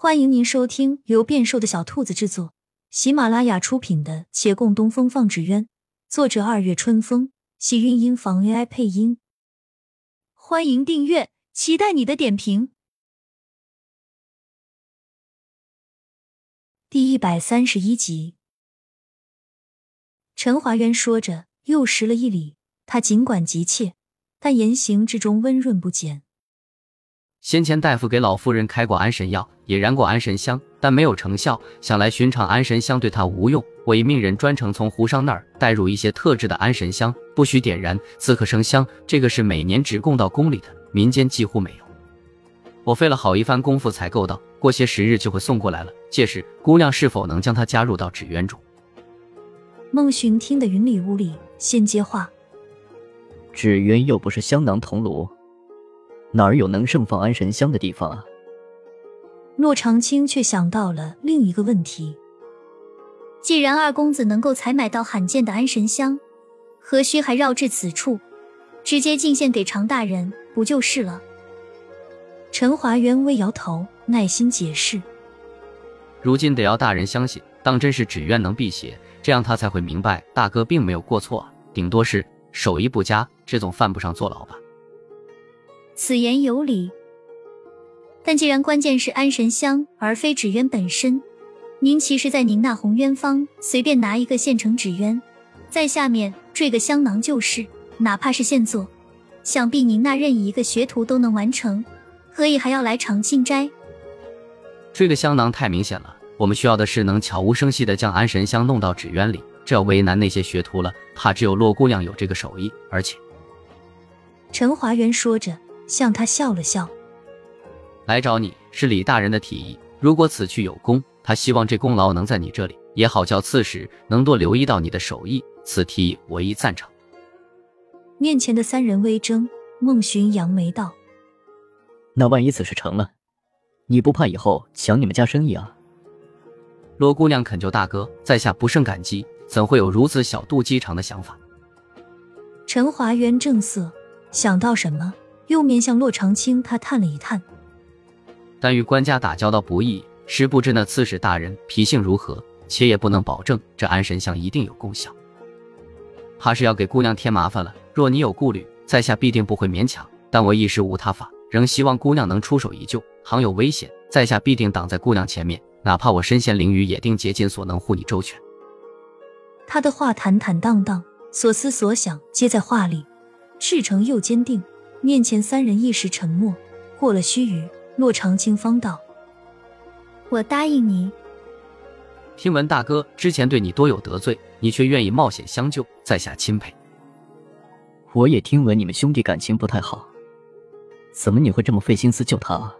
欢迎您收听由变瘦的小兔子制作、喜马拉雅出品的《且共东风放纸鸢》，作者二月春风，喜韵音房 AI 配音。欢迎订阅，期待你的点评。第一百三十一集，陈华渊说着，又施了一礼。他尽管急切，但言行之中温润不减。先前大夫给老夫人开过安神药，也燃过安神香，但没有成效。想来寻常安神香对他无用，我已命人专程从胡商那儿带入一些特制的安神香，不许点燃，自可生香。这个是每年只供到宫里的，民间几乎没有。我费了好一番功夫才够到，过些时日就会送过来了。届时姑娘是否能将它加入到纸鸢中？孟寻听得云里雾里，先接话：纸鸢又不是香囊铜炉。哪儿有能盛放安神香的地方啊？骆长青却想到了另一个问题：既然二公子能够采买到罕见的安神香，何须还绕至此处，直接进献给常大人不就是了？陈华渊微摇头，耐心解释：如今得要大人相信，当真是只愿能辟邪，这样他才会明白大哥并没有过错，顶多是手艺不佳，这总犯不上坐牢吧。此言有理，但既然关键是安神香而非纸鸢本身，您其实，在您那红鸢方随便拿一个现成纸鸢，在下面坠个香囊就是，哪怕是现做，想必您那任意一个学徒都能完成，何以还要来长庆斋？缀个香囊太明显了，我们需要的是能悄无声息的将安神香弄到纸鸢里，这要为难那些学徒了，怕只有洛姑娘有这个手艺，而且，陈华元说着。向他笑了笑，来找你是李大人的提议。如果此去有功，他希望这功劳能在你这里，也好叫刺史能多留意到你的手艺。此提议我亦赞成。面前的三人微怔，孟寻扬眉道：“那万一此事成了，你不怕以后抢你们家生意啊？”罗姑娘恳求大哥，在下不胜感激，怎会有如此小肚鸡肠的想法？陈华元正色，想到什么？又面向洛长青，他叹了一叹：“但与官家打交道不易，实不知那刺史大人脾性如何，且也不能保证这安神香一定有功效，怕是要给姑娘添麻烦了。若你有顾虑，在下必定不会勉强。但我一时无他法，仍希望姑娘能出手一救。倘有危险，在下必定挡在姑娘前面，哪怕我身陷囹圄，也定竭尽所能护你周全。”他的话坦坦荡荡，所思所想皆在话里，赤诚又坚定。面前三人一时沉默，过了须臾，骆长青方道：“我答应你。听闻大哥之前对你多有得罪，你却愿意冒险相救，在下钦佩。我也听闻你们兄弟感情不太好，怎么你会这么费心思救他啊？”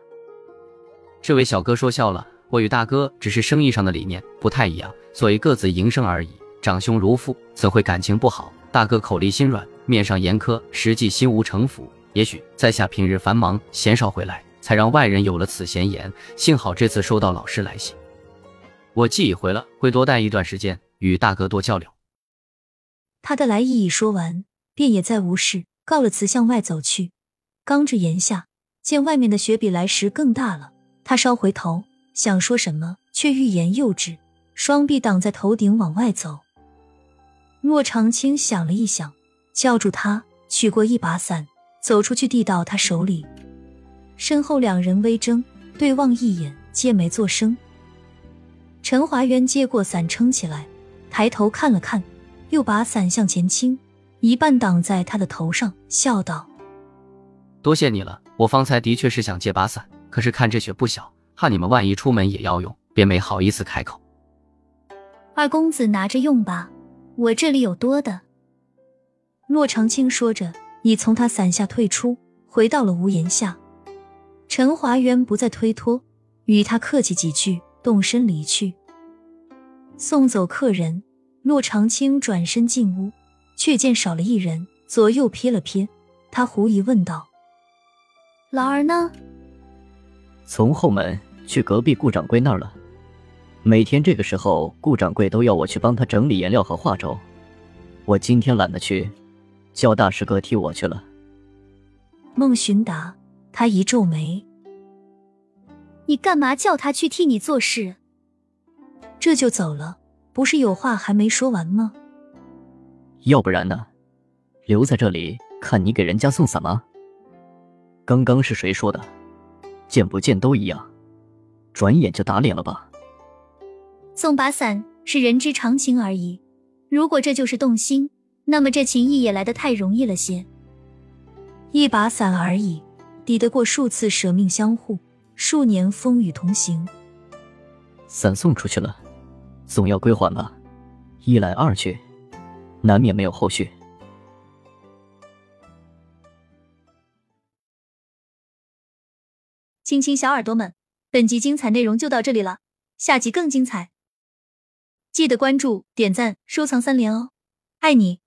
这位小哥说笑了，我与大哥只是生意上的理念不太一样，所以各自营生而已。长兄如父，怎会感情不好？大哥口里心软，面上严苛，实际心无城府。也许在下平日繁忙，鲜少回来，才让外人有了此闲言。幸好这次收到老师来信，我既已回了，会多待一段时间，与大哥多交流。他的来意已说完，便也再无事，告了辞向外走去。刚至檐下，见外面的雪比来时更大了，他稍回头想说什么，却欲言又止，双臂挡在头顶往外走。骆长青想了一想，叫住他，取过一把伞。走出去，递到他手里，身后两人微怔，对望一眼，皆没作声。陈华元接过伞，撑起来，抬头看了看，又把伞向前倾，一半挡在他的头上，笑道：“多谢你了。我方才的确是想借把伞，可是看这雪不小，怕你们万一出门也要用，便没好意思开口。二公子拿着用吧，我这里有多的。”骆长青说着。已从他伞下退出，回到了屋檐下。陈华元不再推脱，与他客气几句，动身离去。送走客人，骆长青转身进屋，却见少了一人，左右瞥了瞥，他狐疑问道：“老儿呢？”从后门去隔壁顾掌柜那儿了。每天这个时候，顾掌柜都要我去帮他整理颜料和画轴，我今天懒得去。叫大师哥替我去了。孟寻答，他一皱眉。你干嘛叫他去替你做事？这就走了，不是有话还没说完吗？要不然呢？留在这里看你给人家送伞吗？刚刚是谁说的？见不见都一样，转眼就打脸了吧？送把伞是人之常情而已，如果这就是动心，那么这情谊也来得太容易了些。一把伞而已，抵得过数次舍命相护，数年风雨同行。伞送出去了，总要归还吧？一来二去，难免没有后续。亲亲小耳朵们，本集精彩内容就到这里了，下集更精彩，记得关注、点赞、收藏三连哦，爱你！